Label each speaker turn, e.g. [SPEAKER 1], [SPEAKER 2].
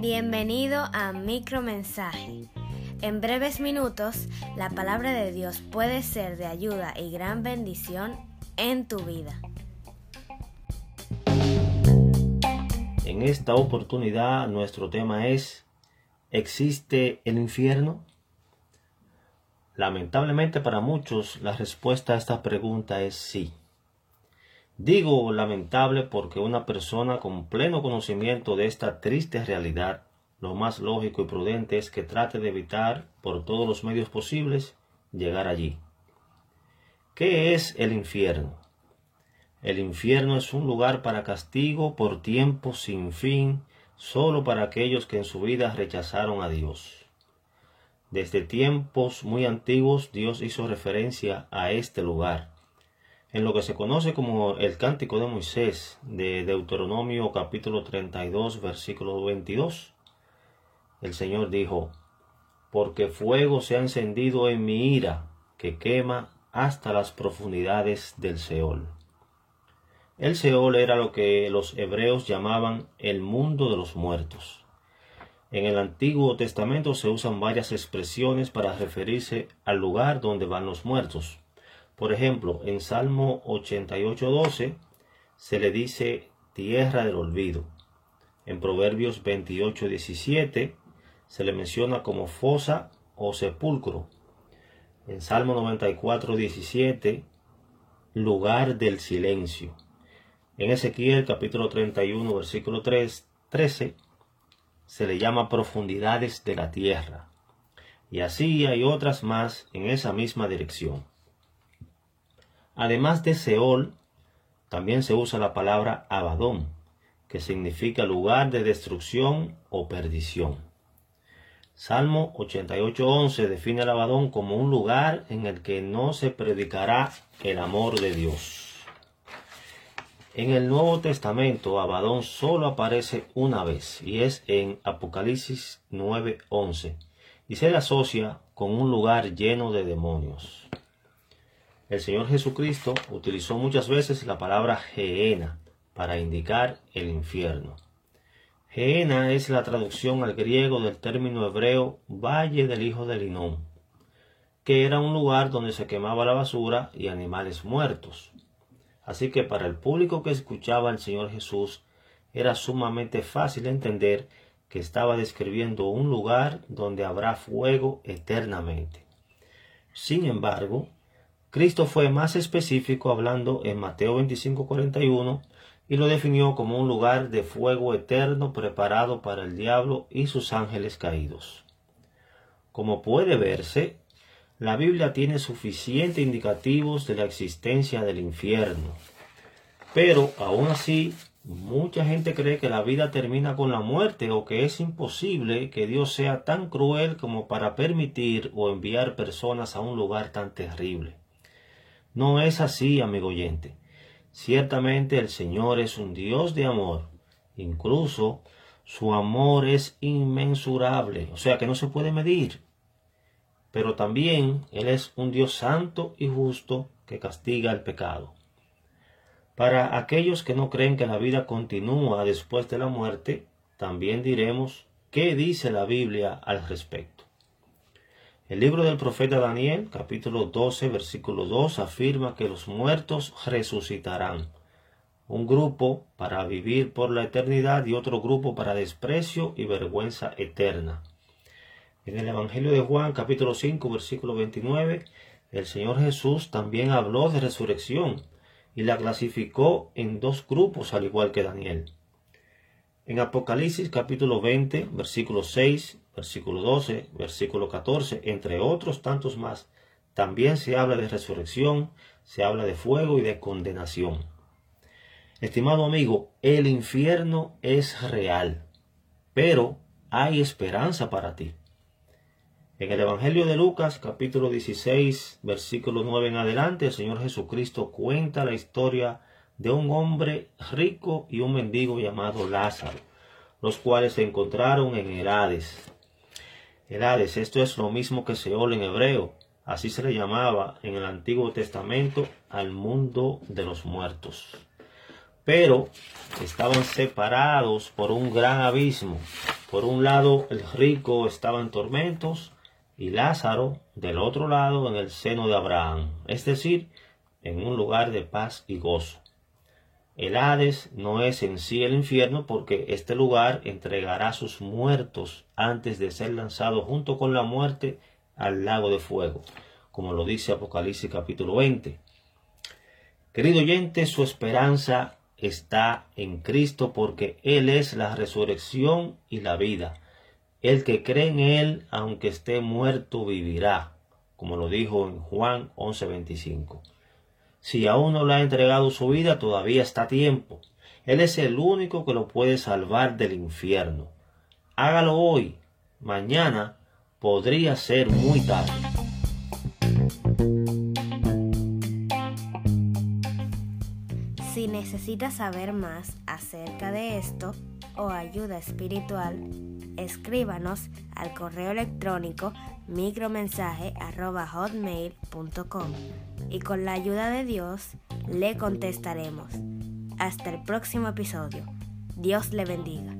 [SPEAKER 1] Bienvenido a Micromensaje. En breves minutos, la palabra de Dios puede ser de ayuda y gran bendición en tu vida.
[SPEAKER 2] En esta oportunidad nuestro tema es ¿Existe el infierno? Lamentablemente para muchos la respuesta a esta pregunta es sí. Digo lamentable porque una persona con pleno conocimiento de esta triste realidad, lo más lógico y prudente es que trate de evitar por todos los medios posibles llegar allí. ¿Qué es el infierno? El infierno es un lugar para castigo por tiempo sin fin, solo para aquellos que en su vida rechazaron a Dios. Desde tiempos muy antiguos Dios hizo referencia a este lugar en lo que se conoce como el Cántico de Moisés de Deuteronomio capítulo 32 versículo 22. El Señor dijo, porque fuego se ha encendido en mi ira, que quema hasta las profundidades del Seol. El Seol era lo que los hebreos llamaban el mundo de los muertos. En el Antiguo Testamento se usan varias expresiones para referirse al lugar donde van los muertos. Por ejemplo, en Salmo 88.12 se le dice tierra del olvido. En Proverbios 28.17 se le menciona como fosa o sepulcro. En Salmo 94.17 lugar del silencio. En Ezequiel capítulo 31 versículo 3, 13 se le llama profundidades de la tierra. Y así hay otras más en esa misma dirección. Además de Seol, también se usa la palabra Abadón, que significa lugar de destrucción o perdición. Salmo 88.11 define el Abadón como un lugar en el que no se predicará el amor de Dios. En el Nuevo Testamento, Abadón solo aparece una vez y es en Apocalipsis 9:11 y se le asocia con un lugar lleno de demonios. El Señor Jesucristo utilizó muchas veces la palabra Geena para indicar el infierno. Geena es la traducción al griego del término hebreo Valle del Hijo de Linón, que era un lugar donde se quemaba la basura y animales muertos. Así que para el público que escuchaba al Señor Jesús era sumamente fácil entender que estaba describiendo un lugar donde habrá fuego eternamente. Sin embargo, Cristo fue más específico hablando en Mateo 25:41 y lo definió como un lugar de fuego eterno preparado para el diablo y sus ángeles caídos. Como puede verse, la Biblia tiene suficientes indicativos de la existencia del infierno. Pero aún así, mucha gente cree que la vida termina con la muerte o que es imposible que Dios sea tan cruel como para permitir o enviar personas a un lugar tan terrible. No es así, amigo oyente. Ciertamente el Señor es un Dios de amor. Incluso su amor es inmensurable, o sea que no se puede medir. Pero también Él es un Dios santo y justo que castiga el pecado. Para aquellos que no creen que la vida continúa después de la muerte, también diremos qué dice la Biblia al respecto. El libro del profeta Daniel, capítulo 12, versículo 2, afirma que los muertos resucitarán. Un grupo para vivir por la eternidad y otro grupo para desprecio y vergüenza eterna. En el Evangelio de Juan, capítulo 5, versículo 29, el Señor Jesús también habló de resurrección y la clasificó en dos grupos al igual que Daniel. En Apocalipsis capítulo 20, versículo 6 versículo 12, versículo 14, entre otros tantos más, también se habla de resurrección, se habla de fuego y de condenación. Estimado amigo, el infierno es real, pero hay esperanza para ti. En el Evangelio de Lucas, capítulo 16, versículo 9 en adelante, el Señor Jesucristo cuenta la historia de un hombre rico y un mendigo llamado Lázaro, los cuales se encontraron en Herades, Hades, esto es lo mismo que Seol en hebreo. Así se le llamaba en el Antiguo Testamento al mundo de los muertos. pero estaban separados por un gran abismo. Por un lado el rico estaba en tormentos y Lázaro del otro lado en el seno de Abraham, es decir, en un lugar de paz y gozo. El Hades no es en sí el infierno porque este lugar entregará sus muertos antes de ser lanzado junto con la muerte al lago de fuego, como lo dice Apocalipsis capítulo 20. Querido oyente, su esperanza está en Cristo porque Él es la resurrección y la vida. El que cree en Él, aunque esté muerto, vivirá, como lo dijo en Juan 11:25. Si aún no le ha entregado su vida, todavía está a tiempo. Él es el único que lo puede salvar del infierno. Hágalo hoy. Mañana podría ser muy tarde.
[SPEAKER 1] Si necesitas saber más acerca de esto o ayuda espiritual, escríbanos al correo electrónico micromensaje.hotmail.com y con la ayuda de Dios le contestaremos. Hasta el próximo episodio. Dios le bendiga.